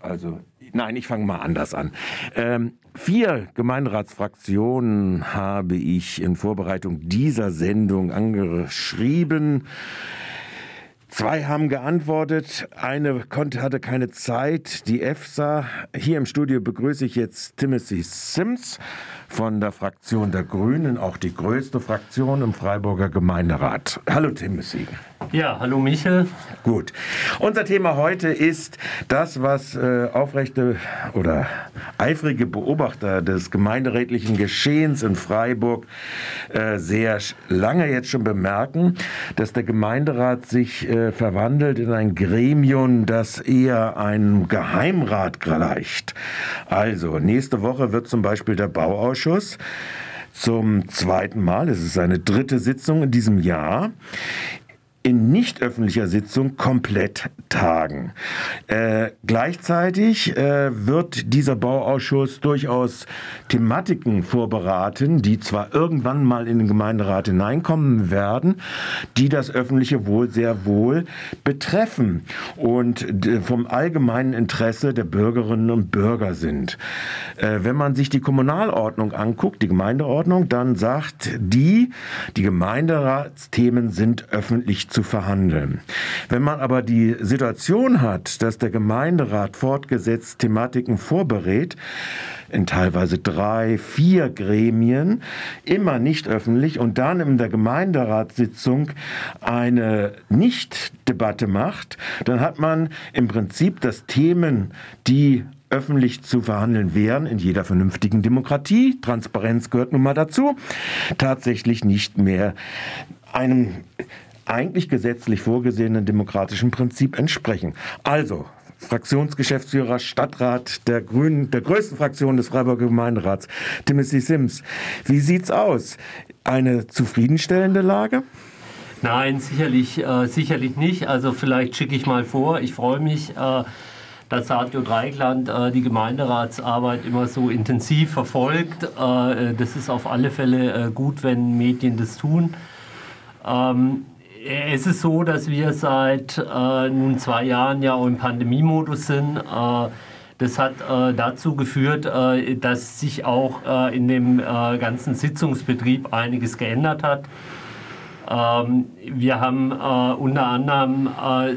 Also, nein, ich fange mal anders an. Ähm, vier Gemeinderatsfraktionen habe ich in Vorbereitung dieser Sendung angeschrieben. Zwei haben geantwortet, eine konnte, hatte keine Zeit, die EFSA. Hier im Studio begrüße ich jetzt Timothy Sims von der Fraktion der Grünen, auch die größte Fraktion im Freiburger Gemeinderat. Hallo Timothy. Ja, hallo Michel. Gut. Unser Thema heute ist das, was äh, aufrechte oder eifrige Beobachter des gemeinderätlichen Geschehens in Freiburg äh, sehr lange jetzt schon bemerken, dass der Gemeinderat sich äh, verwandelt in ein Gremium, das eher einem Geheimrat gleicht. Also, nächste Woche wird zum Beispiel der Bauausschuss zum zweiten Mal, es ist seine dritte Sitzung in diesem Jahr, in nicht öffentlicher Sitzung komplett tagen. Äh, gleichzeitig äh, wird dieser Bauausschuss durchaus Thematiken vorberaten, die zwar irgendwann mal in den Gemeinderat hineinkommen werden, die das öffentliche Wohl sehr wohl betreffen und vom allgemeinen Interesse der Bürgerinnen und Bürger sind. Äh, wenn man sich die Kommunalordnung anguckt, die Gemeindeordnung, dann sagt die, die Gemeinderatsthemen sind öffentlich zu verhandeln. Wenn man aber die Situation hat, dass der Gemeinderat fortgesetzt Thematiken vorberät, in teilweise drei, vier Gremien, immer nicht öffentlich und dann in der Gemeinderatssitzung eine Nicht-Debatte macht, dann hat man im Prinzip, dass Themen, die öffentlich zu verhandeln wären in jeder vernünftigen Demokratie, Transparenz gehört nun mal dazu, tatsächlich nicht mehr einem eigentlich gesetzlich vorgesehenen demokratischen Prinzip entsprechen. Also, Fraktionsgeschäftsführer, Stadtrat der Grünen, der größten Fraktion des Freiburger Gemeinderats, Timothy Sims. Wie sieht's aus? Eine zufriedenstellende Lage? Nein, sicherlich, äh, sicherlich nicht. Also vielleicht schicke ich mal vor. Ich freue mich, äh, dass Radio Dreigland äh, die Gemeinderatsarbeit immer so intensiv verfolgt. Äh, das ist auf alle Fälle äh, gut, wenn Medien das tun. Ähm, es ist so, dass wir seit äh, nun zwei Jahren ja auch im Pandemiemodus sind. Äh, das hat äh, dazu geführt, äh, dass sich auch äh, in dem äh, ganzen Sitzungsbetrieb einiges geändert hat. Ähm, wir haben unter anderem,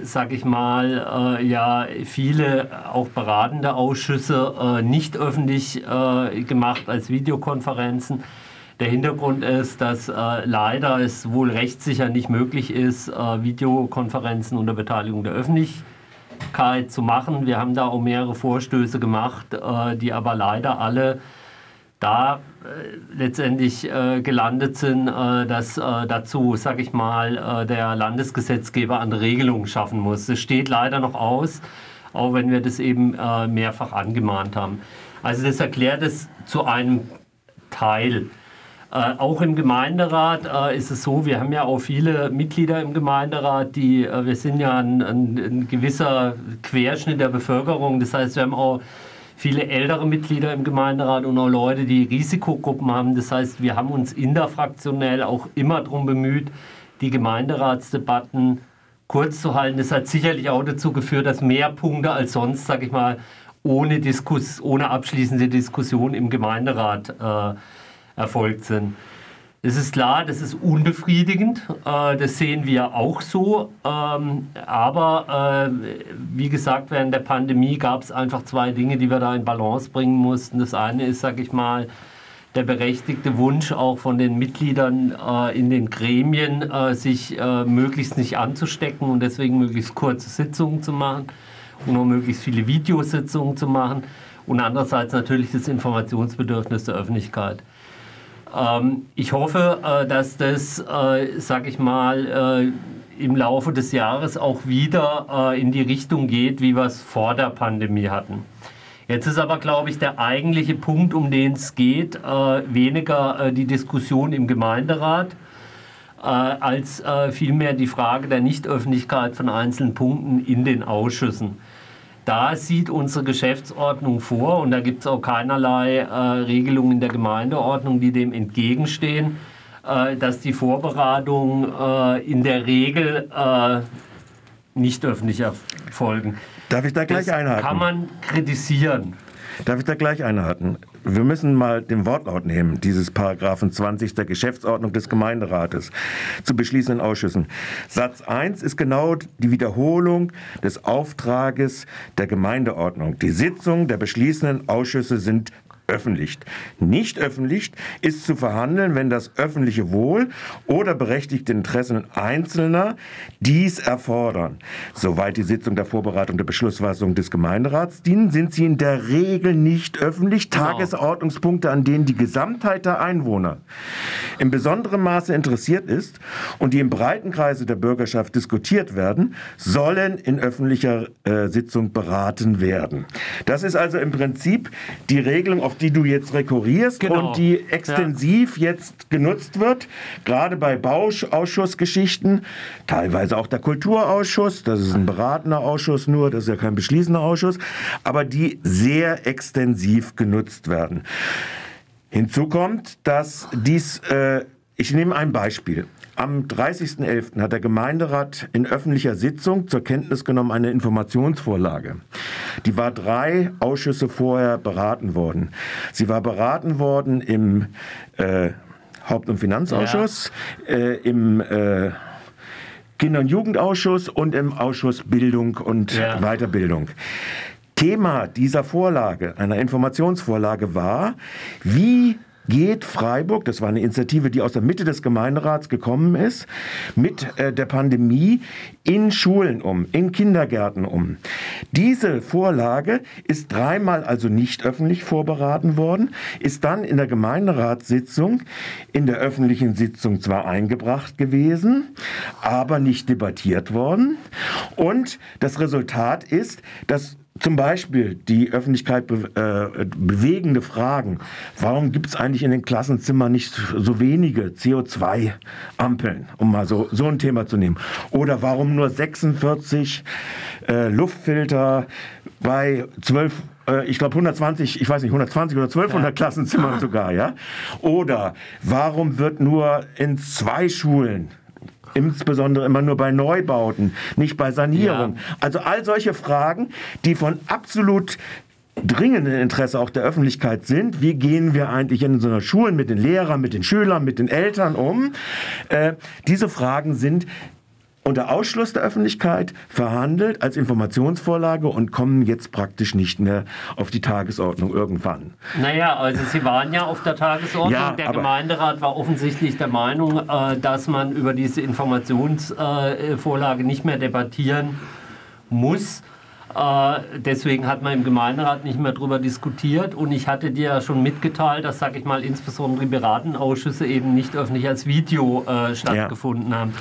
sage ich mal, ja viele auch beratende Ausschüsse nicht öffentlich gemacht als Videokonferenzen. Der Hintergrund ist, dass äh, leider es wohl rechtssicher nicht möglich ist, äh, Videokonferenzen unter Beteiligung der Öffentlichkeit zu machen. Wir haben da auch mehrere Vorstöße gemacht, äh, die aber leider alle da äh, letztendlich äh, gelandet sind, äh, dass dazu, sage ich mal, der Landesgesetzgeber andere Regelungen schaffen muss. Es steht leider noch aus, auch wenn wir das eben mehrfach angemahnt haben. Also das erklärt es zu einem Teil. Äh, auch im Gemeinderat äh, ist es so, wir haben ja auch viele Mitglieder im Gemeinderat, die, äh, wir sind ja ein, ein, ein, gewisser Querschnitt der Bevölkerung. Das heißt, wir haben auch viele ältere Mitglieder im Gemeinderat und auch Leute, die Risikogruppen haben. Das heißt, wir haben uns interfraktionell auch immer darum bemüht, die Gemeinderatsdebatten kurz zu halten. Das hat sicherlich auch dazu geführt, dass mehr Punkte als sonst, sage ich mal, ohne, Diskus ohne abschließende Diskussion im Gemeinderat äh, erfolgt sind. Es ist klar, das ist unbefriedigend, äh, das sehen wir auch so. Ähm, aber äh, wie gesagt, während der Pandemie gab es einfach zwei Dinge, die wir da in Balance bringen mussten. Das eine ist, sage ich mal, der berechtigte Wunsch auch von den Mitgliedern äh, in den Gremien, sich möglichst nicht anzustecken und deswegen möglichst kurze Sitzungen zu machen und auch möglichst viele Videositzungen zu machen. Und andererseits natürlich das Informationsbedürfnis der Öffentlichkeit. Ähm, ich hoffe, äh, dass das, äh, sage ich mal, äh, im Laufe des Jahres auch wieder äh, in die Richtung geht, wie wir es vor der Pandemie hatten. Jetzt ist aber, glaube ich, der eigentliche Punkt, um den es geht, äh, weniger äh, die Diskussion im Gemeinderat, als vielmehr die Frage der Nichtöffentlichkeit von einzelnen Punkten in den Ausschüssen. Da sieht unsere Geschäftsordnung vor, und da gibt es auch keinerlei äh, Regelungen in der Gemeindeordnung, die dem entgegenstehen, äh, dass die Vorberatungen äh, in der Regel äh, nicht öffentlich erfolgen. Darf ich da gleich das einhaken? kann man kritisieren. Darf ich da gleich einhaken? Wir müssen mal den Wortlaut nehmen, dieses Paragraphen 20 der Geschäftsordnung des Gemeinderates zu beschließenden Ausschüssen. Satz 1 ist genau die Wiederholung des Auftrages der Gemeindeordnung. Die Sitzungen der beschließenden Ausschüsse sind öffentlich. Nicht öffentlich ist zu verhandeln, wenn das öffentliche Wohl oder berechtigte Interessen Einzelner dies erfordern. Soweit die Sitzung der Vorbereitung der Beschlussfassung des Gemeinderats dienen, sind sie in der Regel nicht öffentlich. Genau. Tagesordnungspunkte, an denen die Gesamtheit der Einwohner in besonderem Maße interessiert ist und die im breiten Kreise der Bürgerschaft diskutiert werden, sollen in öffentlicher äh, Sitzung beraten werden. Das ist also im Prinzip die Regelung, auf die du jetzt rekurrierst Genau. und die extensiv jetzt genutzt wird, gerade bei Bauausschussgeschichten, teilweise auch der Kulturausschuss, das ist ein beratender Ausschuss nur, das ist ja kein beschließender Ausschuss, aber die sehr extensiv genutzt werden. Hinzu kommt, dass dies, äh, ich nehme ein Beispiel. Am 30.11. hat der Gemeinderat in öffentlicher Sitzung zur Kenntnis genommen eine Informationsvorlage. Die war drei Ausschüsse vorher beraten worden. Sie war beraten worden im äh, Haupt- und Finanzausschuss, äh, im äh, Kinder- und Jugendausschuss und im Ausschuss Bildung und Ja. Weiterbildung. Thema dieser Vorlage, einer Informationsvorlage war, wie geht Freiburg, das war eine Initiative, die aus der Mitte des Gemeinderats gekommen ist, mit äh, der Pandemie in Schulen um, in Kindergärten um. Diese Vorlage ist dreimal also nicht öffentlich vorberaten worden, ist dann in der Gemeinderatssitzung, in der öffentlichen Sitzung zwar eingebracht gewesen, aber nicht debattiert worden. Und das Resultat ist, dass zum Beispiel die Öffentlichkeit be äh, bewegende Fragen. Warum gibt es eigentlich in den Klassenzimmern nicht so wenige CO2-Ampeln, um mal so, so ein Thema zu nehmen? Oder warum nur 46 äh, Luftfilter bei 12 äh, ich glaube 120, ich weiß nicht, 120 oder 1200 Klassenzimmern sogar, ja? Oder warum wird nur in zwei Schulen insbesondere immer nur bei Neubauten, nicht bei Sanierung. Ja. Also all solche Fragen, die von absolut dringendem Interesse auch der Öffentlichkeit sind. Wie gehen wir eigentlich in so einer Schule mit den Lehrern, mit den Schülern, mit den Eltern um? Äh, diese Fragen sind unter Ausschluss der Öffentlichkeit verhandelt als Informationsvorlage und kommen jetzt praktisch nicht mehr auf die Tagesordnung irgendwann. Naja, also Sie waren ja auf der Tagesordnung. Ja, der Gemeinderat war offensichtlich der Meinung, äh, dass man über diese Informationsvorlage nicht mehr debattieren muss. Äh, deswegen hat man im Gemeinderat nicht mehr darüber diskutiert und ich hatte dir ja schon mitgeteilt, dass, sag ich mal, insbesondere die Beratenausschüsse eben nicht öffentlich als Video äh, stattgefunden haben.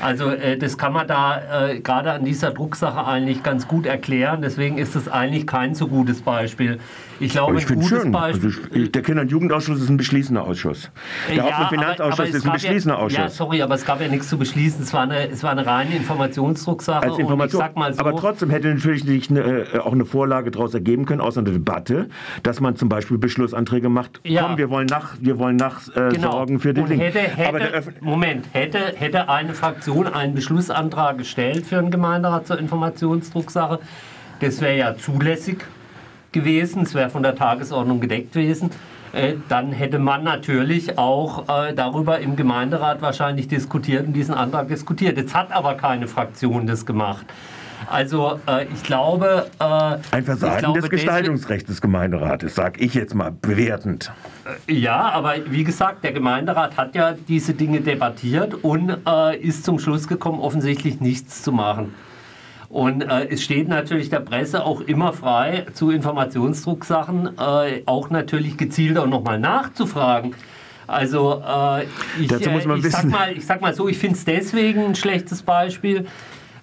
Also äh, das kann man da äh, gerade an dieser Drucksache eigentlich ganz gut erklären. Deswegen ist es eigentlich kein so gutes Beispiel. Ich glaube, Aber ich ein gutes schön. Beispiel. Also ich, der Kinder- und Jugendausschuss ist ein beschließender Ausschuss. Der Haupt- und aber- Finanzausschuss aber ist ein beschließender ja, Ja, Ausschuss. sorry, aber es gab ja nichts zu beschließen. Es war eine, es war eine reine Informationsdrucksache. als Information. Und ich sag mal so, Aber trotzdem hätte natürlich sich eine, äh, auch eine Vorlage daraus ergeben können, aus einer Debatte, dass man zum Beispiel Beschlussanträge macht. Ja. Komm, wir wollen nach, wir wollen nach äh, genau. sorgen für den und hätte, hätte, Moment, hätte, hätte eine Fraktion einen Beschlussantrag gestellt für einen Gemeinderat zur Informationsdrucksache, das wäre ja zulässig gewesen, es wäre von der Tagesordnung gedeckt gewesen. Äh, dann hätte man natürlich auch äh, darüber im Gemeinderat wahrscheinlich diskutiert und diesen Antrag diskutiert. Jetzt hat aber keine Fraktion das gemacht. Also äh, ich glaube... Äh, ein Versagen glaube, des Gestaltungsrechts des Gemeinderates, sag ich jetzt mal bewertend. Ja, aber wie gesagt, der Gemeinderat hat ja diese Dinge debattiert und äh, ist zum Schluss gekommen, offensichtlich nichts zu machen. Und äh, es steht natürlich der Presse auch immer frei, zu Informationsdrucksachen äh, auch natürlich gezielter und nochmal nachzufragen. Also äh, ich, Dazu muss man äh, ich, sag mal, ich sag mal so, ich finde es deswegen ein schlechtes Beispiel,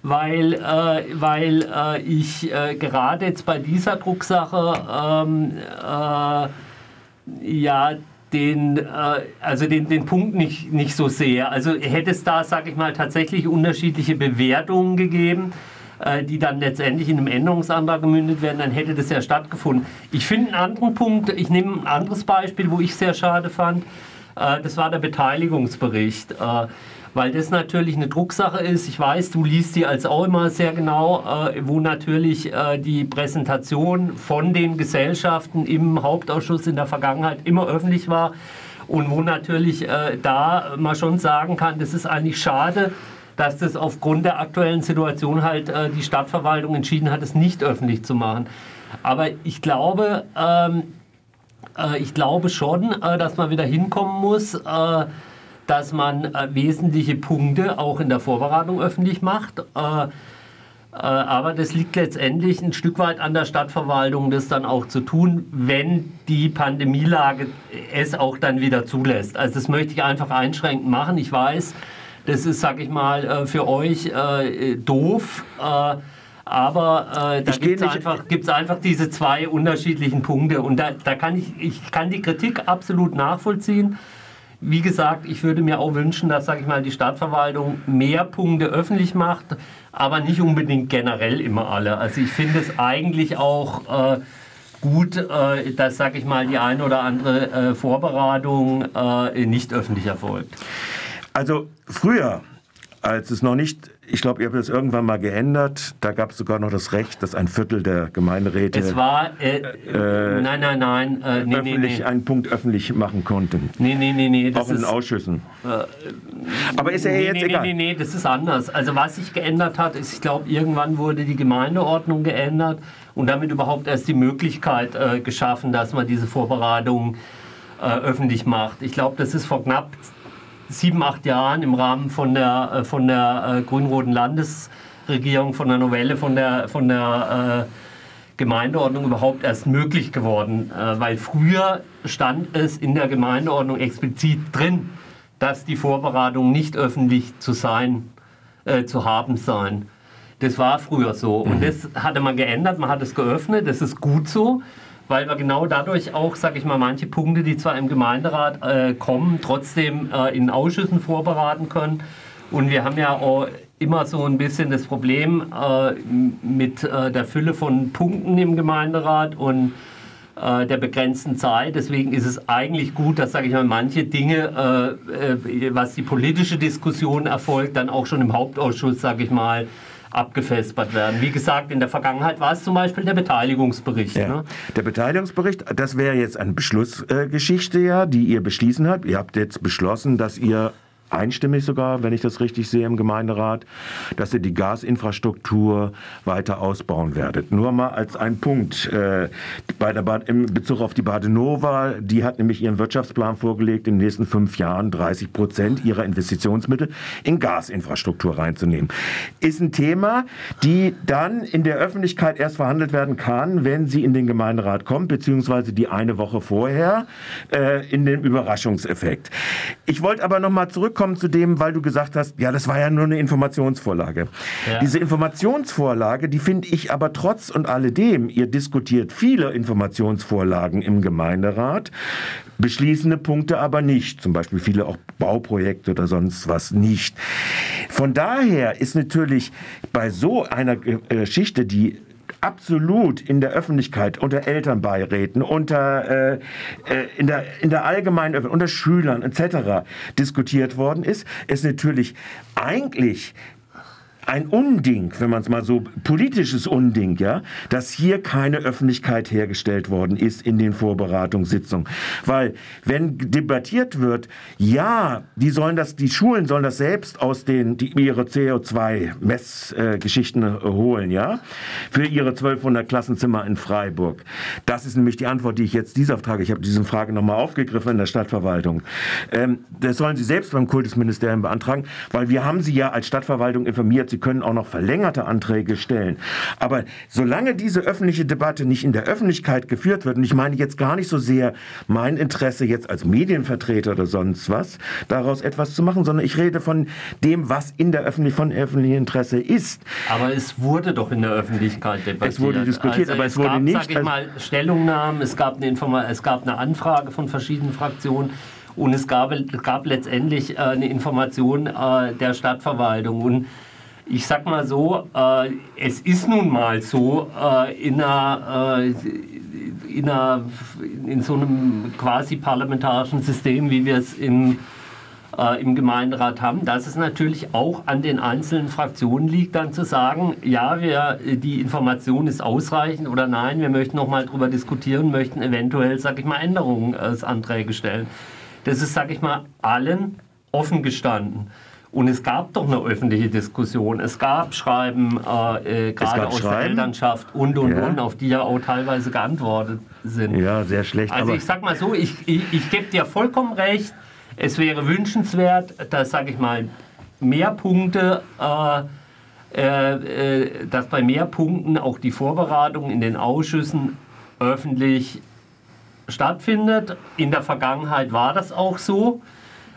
weil, äh, weil äh, ich äh, gerade jetzt bei dieser Drucksache ähm, äh, ja den, äh, also den, den Punkt nicht, nicht so sehe. Also hätte es da, sage ich mal, tatsächlich unterschiedliche Bewertungen gegeben, äh, die dann letztendlich in einem Änderungsantrag gemündet werden, dann hätte das ja stattgefunden. Ich finde einen anderen Punkt, ich nehme ein anderes Beispiel, wo ich sehr schade fand. Das war der Beteiligungsbericht. Weil das natürlich eine Drucksache ist. Ich weiß, du liest die als auch immer sehr genau, äh, wo natürlich äh, die Präsentation von den Gesellschaften im Hauptausschuss in der Vergangenheit immer öffentlich war und wo natürlich äh, da man schon sagen kann, das ist eigentlich schade, dass das aufgrund der aktuellen Situation halt äh, die Stadtverwaltung entschieden hat, es nicht öffentlich zu machen. Aber ich glaube, ähm, äh, ich glaube schon, äh, dass man wieder hinkommen muss äh, dass man äh, wesentliche Punkte auch in der Vorbereitung öffentlich macht. Äh, äh, aber das liegt letztendlich ein Stück weit an der Stadtverwaltung, das dann auch zu tun, wenn die Pandemielage es auch dann wieder zulässt. Also das möchte ich einfach einschränkend machen. Ich weiß, das ist, sag ich mal, äh, für euch äh, doof. Aber äh, da gibt es einfach, einfach diese zwei unterschiedlichen Punkte. Und da, da kann ich, ich kann die Kritik absolut nachvollziehen. Wie gesagt, ich würde mir auch wünschen, dass, sage ich mal, die Stadtverwaltung mehr Punkte öffentlich macht, aber nicht unbedingt generell immer alle. Also ich finde es eigentlich auch äh, gut, äh, dass, sage ich mal, die eine oder andere äh, Vorberatung äh, nicht öffentlich erfolgt. Also früher, als es noch nicht ich glaube, ihr habt das irgendwann mal geändert. Da gab es sogar noch das Recht, dass ein Viertel der Gemeinderäte. Es war. Äh, äh, nein, nein, nein. Äh, nee, öffentlich, nee, einen Punkt öffentlich machen konnten. Nee, nee, nee, nee. Auch in den Ausschüssen. Äh, Aber ist ja nee, jetzt nee, egal. Nee, nee, nee, das ist anders. Also, was sich geändert hat, ist, ich glaube, irgendwann wurde die Gemeindeordnung geändert und damit überhaupt erst die Möglichkeit äh, geschaffen, dass man diese Vorbereitung äh, öffentlich macht. Ich glaube, das ist vor knapp sieben, acht Jahren im Rahmen von der, äh, von der äh, grün-roten Landesregierung, von der Novelle, von der, von der äh, Gemeindeordnung überhaupt erst möglich geworden. Weil früher stand es in der Gemeindeordnung explizit drin, dass die Vorbereitung nicht öffentlich zu sein, äh, zu haben sein. Das war früher so. Und mhm. das hatte man geändert, man hat es geöffnet, das ist gut so weil wir genau dadurch auch, sage ich mal, manche Punkte, die zwar im Gemeinderat äh, kommen, trotzdem äh, in Ausschüssen vorberaten können. Und wir haben ja auch immer so ein bisschen das Problem äh, mit äh, der Fülle von Punkten im Gemeinderat und äh, der begrenzten Zeit. Deswegen ist es eigentlich gut, dass, sage ich mal, manche Dinge, äh, was die politische Diskussion erfolgt, dann auch schon im Hauptausschuss, sage ich mal, abgefespert werden. Wie gesagt, in der Vergangenheit war es zum Beispiel der Beteiligungsbericht. Ja. Ne? Der Beteiligungsbericht, das wäre jetzt eine Beschlussgeschichte, ja, die ihr beschließen habt. Ihr habt jetzt beschlossen, dass ihr einstimmig sogar, wenn ich das richtig sehe im Gemeinderat, dass ihr die Gasinfrastruktur weiter ausbauen werdet. Nur mal als ein Punkt. Äh, bei der in Bezug auf die Badenova, die hat nämlich ihren Wirtschaftsplan vorgelegt, in den nächsten fünf Jahren 30 Prozent ihrer Investitionsmittel in Gasinfrastruktur reinzunehmen. Ist ein Thema, die dann in der Öffentlichkeit erst verhandelt werden kann, wenn sie in den Gemeinderat kommt, beziehungsweise die eine Woche vorher äh, in den Überraschungseffekt. Ich wollte aber noch mal zurückkommen zurückkommen zu dem, weil du gesagt hast, ja, das war ja nur eine Informationsvorlage. Ja. Diese Informationsvorlage, die finde ich aber trotz und alledem, ihr diskutiert viele Informationsvorlagen im Gemeinderat, beschließende Punkte aber nicht, zum Beispiel viele auch Bauprojekte oder sonst was nicht. Von daher ist natürlich bei so einer Geschichte, die absolut in der Öffentlichkeit, unter Elternbeiräten, unter, äh, äh, in, der, in der allgemeinen Öffentlichkeit, unter Schülern etc. diskutiert worden ist, ist natürlich eigentlich ein Unding, wenn man es mal so politisches Unding, ja, dass hier keine Öffentlichkeit hergestellt worden ist in den Vorberatungssitzungen, weil wenn debattiert wird, ja, die sollen das, die Schulen sollen das selbst aus den die ihre CO2-Messgeschichten äh, holen, ja, für ihre 1200 Klassenzimmer in Freiburg. Das ist nämlich die Antwort, die ich jetzt dieser Frage, ich habe diese Frage nochmal aufgegriffen in der Stadtverwaltung. Ähm, das sollen sie selbst beim Kultusministerium beantragen, weil wir haben sie ja als Stadtverwaltung informiert Sie können auch noch verlängerte Anträge stellen. Aber solange diese öffentliche Debatte nicht in der Öffentlichkeit geführt wird, und ich meine jetzt gar nicht so sehr mein Interesse jetzt als Medienvertreter oder sonst was, daraus etwas zu machen, sondern ich rede von dem, was in der Öffentlich von öffentlichem Interesse ist. Aber es wurde doch in der Öffentlichkeit debattiert. Es wurde diskutiert, also aber es, es wurde gab, nicht. Sag ich mal, Stellungnahmen, es gab, eine Informa es gab eine Anfrage von verschiedenen Fraktionen. Und es gab, gab letztendlich äh, eine Information äh, der Stadtverwaltung. Und ich sag mal so, äh, es ist nun mal so, äh, in, einer, äh, in, einer, in so einem quasi parlamentarischen System, wie wir es im, äh, im Gemeinderat haben, dass es natürlich auch an den einzelnen Fraktionen liegt, dann zu sagen, ja, wir, die Information ist ausreichend oder nein, wir möchten noch mal darüber diskutieren, möchten eventuell, sage ich mal, Änderungsanträge stellen. Das ist, sage ich mal, allen offen gestanden. Und es gab doch eine öffentliche Diskussion. Es gab Schreiben, äh, äh gerade aus Schreiben? der Elternschaft und und ja. und, auf die ja auch teilweise geantwortet sind. Ja, sehr schlecht. Also ich sag mal so, ich, ich, ich gebe dir vollkommen recht. Es wäre wünschenswert, dass, sage ich mal, mehr Punkte, äh, äh, äh, dass bei mehr Punkten auch die Vorbereitung in den Ausschüssen öffentlich stattfindet. In der Vergangenheit war das auch so.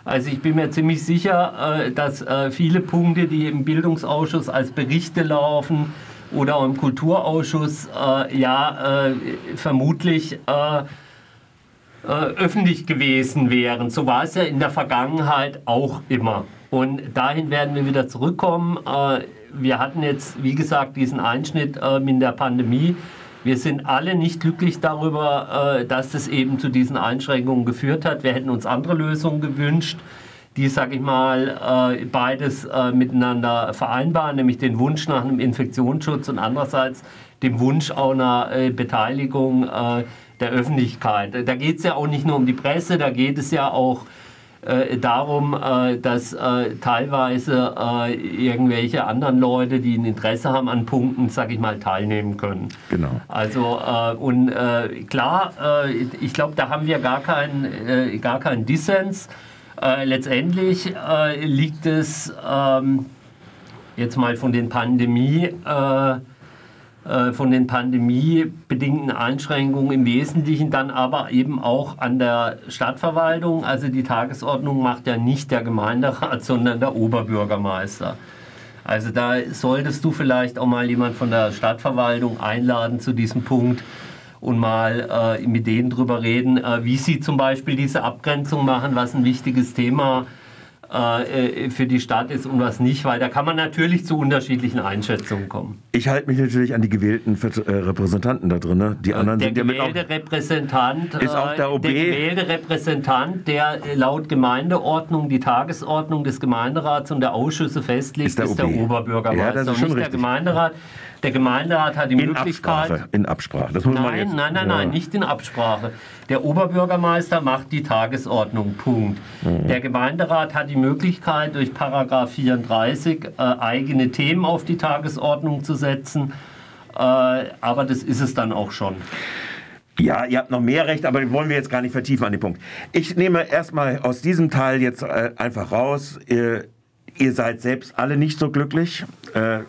Also ich bin mir ziemlich sicher, äh, dass äh, viele Punkte, die im Bildungsausschuss als Berichte laufen oder im Kulturausschuss, äh, ja vermutlich öffentlich gewesen wären. So war es ja in der Vergangenheit auch immer. Und dahin werden wir wieder zurückkommen. Wir hatten jetzt, wie gesagt, diesen Einschnitt in der Pandemie. Wir sind alle nicht glücklich darüber, äh, dass das eben zu diesen Einschränkungen geführt hat. Wir hätten uns andere Lösungen gewünscht, die, sage ich mal, äh, beides äh, miteinander vereinbaren, nämlich den Wunsch nach einem Infektionsschutz und andererseits dem Wunsch auch einer Beteiligung der Öffentlichkeit. Da geht es ja auch nicht nur um die Presse, da geht es ja auch äh, darum, äh, dass äh, teilweise äh, irgendwelche anderen Leute, die ein Interesse haben an Punkten, sag ich mal, teilnehmen können. Genau. Also äh, und äh, klar, ich glaube, da haben wir gar keinen, gar keinen Dissens. letztendlich liegt es ähm, jetzt mal von den Pandemie äh, von den pandemiebedingten Einschränkungen im Wesentlichen dann aber eben auch an der Stadtverwaltung. Also die Tagesordnung macht ja nicht der Gemeinderat, sondern der Oberbürgermeister. Also da solltest du vielleicht auch mal jemand von der Stadtverwaltung einladen zu diesem Punkt und mal äh, mit denen drüber reden, äh, wie sie zum Beispiel diese Abgrenzung machen, was ein wichtiges Thema ist äh, äh, für die Stadt ist und was nicht, weil da kann man natürlich zu unterschiedlichen Einschätzungen kommen. Ich halte mich natürlich an die gewählten äh, Repräsentanten da drin. Ne? Die anderen der sind gewählte ja Repräsentant ist auch der OB. Der gewählte Repräsentant, der laut Gemeindeordnung die Tagesordnung des Gemeinderats und der Ausschüsse festlegt, ist der, ist der Oberbürgermeister. Ja, das ist schon nicht richtig. der Gemeinderat. Der Gemeinderat hat die in Möglichkeit. Absprache, in Absprache. Das muss nein, man jetzt, nein, nein, ja. nein, nicht in Absprache. Der Oberbürgermeister macht die Tagesordnung. Punkt. Mhm. Der Gemeinderat hat die Möglichkeit, durch Paragraph 34 äh, eigene Themen auf die Tagesordnung zu setzen. Äh, aber das ist es dann auch schon. Ja, ihr habt noch mehr Recht, aber wollen wir jetzt gar nicht vertiefen an den Punkt. Ich nehme erstmal aus diesem Teil jetzt äh, einfach raus. Ihr, ihr, seid selbst alle nicht so glücklich. Äh,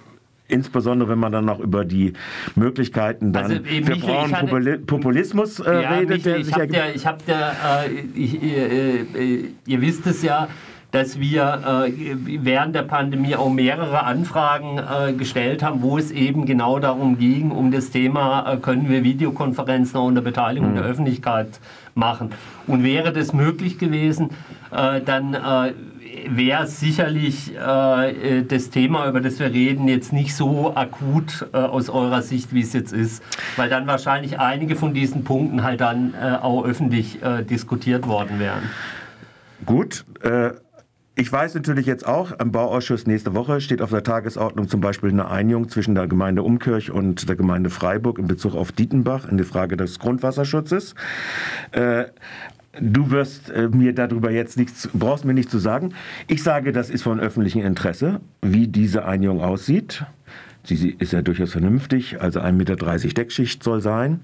insbesondere wenn man dann noch über die Möglichkeiten dann also, für braunen hatte, Populismus äh, ja, redet. Michael, ich habe ja, ich hab ja, äh, ich, äh, äh, ihr wisst es ja, dass wir äh, während der Pandemie auch mehrere Anfragen äh, gestellt haben, wo es eben genau darum ging, um das Thema, äh, können wir Videokonferenzen unter Beteiligung mhm. der Öffentlichkeit machen. Und wäre das möglich gewesen, äh, dann äh, wäre sicherlich äh, das Thema, über das wir reden, jetzt nicht so akut äh, aus eurer Sicht, wie es jetzt ist, weil dann wahrscheinlich einige von diesen Punkten halt dann äh, auch öffentlich äh, diskutiert worden wären. Gut. Äh, ich weiß natürlich jetzt auch, am Bauausschuss nächste Woche steht auf der Tagesordnung zum Beispiel eine Einigung zwischen der Gemeinde Umkirch und der Gemeinde Freiburg in Bezug auf Dietenbach in der Frage des Grundwasserschutzes. Äh, Du wirst äh, mir darüber jetzt nichts, brauchst mir nichts zu sagen. Ich sage, das ist von öffentlichem Interesse, wie diese Einigung aussieht. Sie ist ja durchaus vernünftig, also 1,30 Meter Deckschicht soll sein.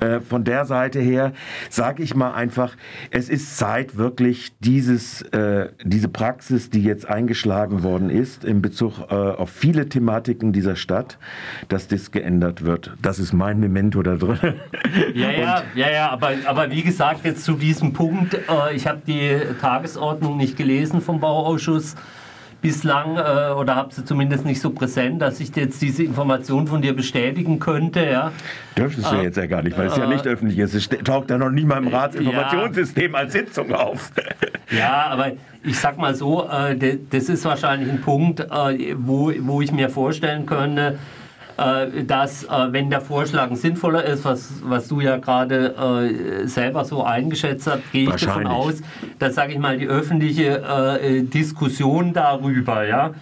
Äh, von der Seite her sage ich mal einfach, es ist Zeit, wirklich dieses, äh, diese Praxis, die jetzt eingeschlagen worden ist, in Bezug äh, auf viele Thematiken dieser Stadt, dass das geändert wird. Das ist mein Memento da drin. Ja, ja, ja, ja aber, aber wie gesagt, jetzt zu diesem Punkt, ich habe die Tagesordnung nicht gelesen vom Bauausschuss bislang äh, oder habe sie zumindest nicht so präsent, dass ich jetzt diese Information von dir bestätigen könnte. Ja. Dürftest du äh, jetzt ja gar nicht, weil es ja nicht öffentlich ist. Es taucht ja noch nicht mal im Ratsinformationssystem ja. als Sitzung auf. Ja, aber ich sag mal so, äh, das ist wahrscheinlich ein Punkt, äh, wo, wo ich mir vorstellen könnte, dass, äh, wenn der Vorschlag sinnvoller ist, was, was du ja gerade äh, selber so eingeschätzt hast, gehe ich davon aus, dass, sage ich mal, die öffentliche äh, Diskussion darüber, ja,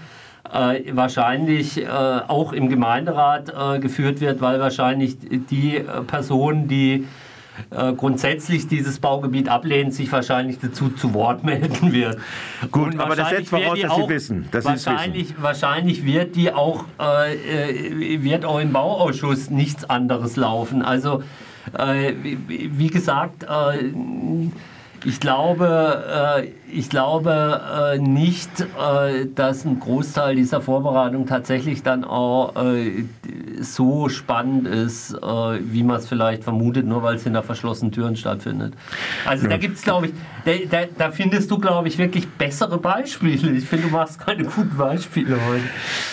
äh, wahrscheinlich äh, auch im Gemeinderat äh, geführt wird, weil wahrscheinlich die äh, Personen, die äh, grundsätzlich dieses Baugebiet ablehnen, sich wahrscheinlich dazu zu Wort melden wird. Gut, aber das setzt voraus, dass Sie wissen. Dass wahrscheinlich, wissen. wahrscheinlich wird die auch, äh, wird auch im Bauausschuss nichts anderes laufen. Also wie gesagt, ich glaube, äh, ich glaube äh, nicht, äh, dass ein Großteil dieser Vorbereitung tatsächlich dann auch äh, so spannend ist, äh, wie man es vielleicht vermutet, nur weil es hinter verschlossenen Türen stattfindet. Also ja. da gibt es, glaube ich, da, da, da, findest du, glaube ich, wirklich bessere Beispiele. Ich finde, du machst keine guten Beispiele heute.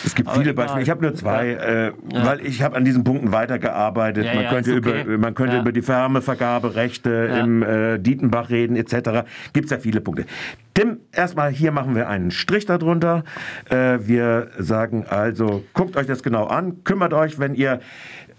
Es gibt viele Beispiele. Ich habe nur zwei, äh, ja. weil ich habe an diesen Punkten weitergearbeitet. Ja, man, könnte okay. über, man könnte über die Wärmevergaberechte im Dietenbach reden etc. Gibt es ja viele Punkte. Tim, erstmal hier machen wir einen Strich darunter. Äh, wir sagen also, guckt euch das genau an, kümmert euch, wenn ihr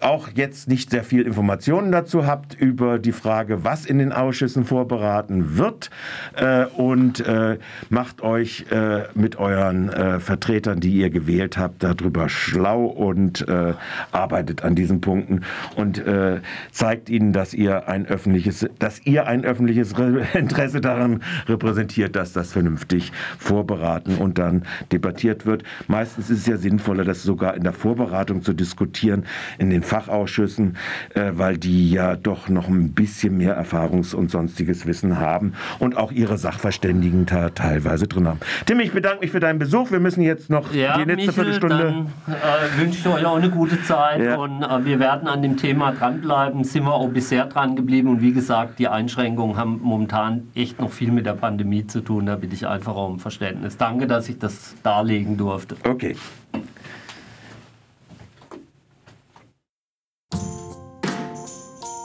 auch jetzt nicht sehr viel Informationen dazu habt über die Frage, was in den Ausschüssen vorberaten wird äh, und äh, macht euch äh, mit euren äh, Vertretern, die ihr gewählt habt, darüber schlau und äh, arbeitet an diesen Punkten und äh, zeigt ihnen, dass ihr ein öffentliches, dass ihr ein öffentliches Interesse daran repräsentiert, dass das vernünftig vorberaten und dann debattiert wird. Meistens ist es ja sinnvoller, das sogar in der Vorbereitung zu diskutieren, in den Fachausschüssen, äh, weil die ja doch noch ein bisschen mehr Erfahrungs- und sonstiges Wissen haben und auch ihre Sachverständigen da teilweise drin haben. Tim, ich bedanke mich für deinen Besuch. Wir müssen jetzt noch ja, die letzte Michel, Viertelstunde. Dann äh, wünsche ich euch auch eine gute Zeit ja. und äh, wir werden an dem Thema dranbleiben. Sind wir auch bisher dran geblieben und wie gesagt, die Einschränkungen haben momentan echt noch viel mit der Pandemie zu tun. Da bitte ich einfach um Verständnis. Danke, dass ich das darlegen durfte. Okay.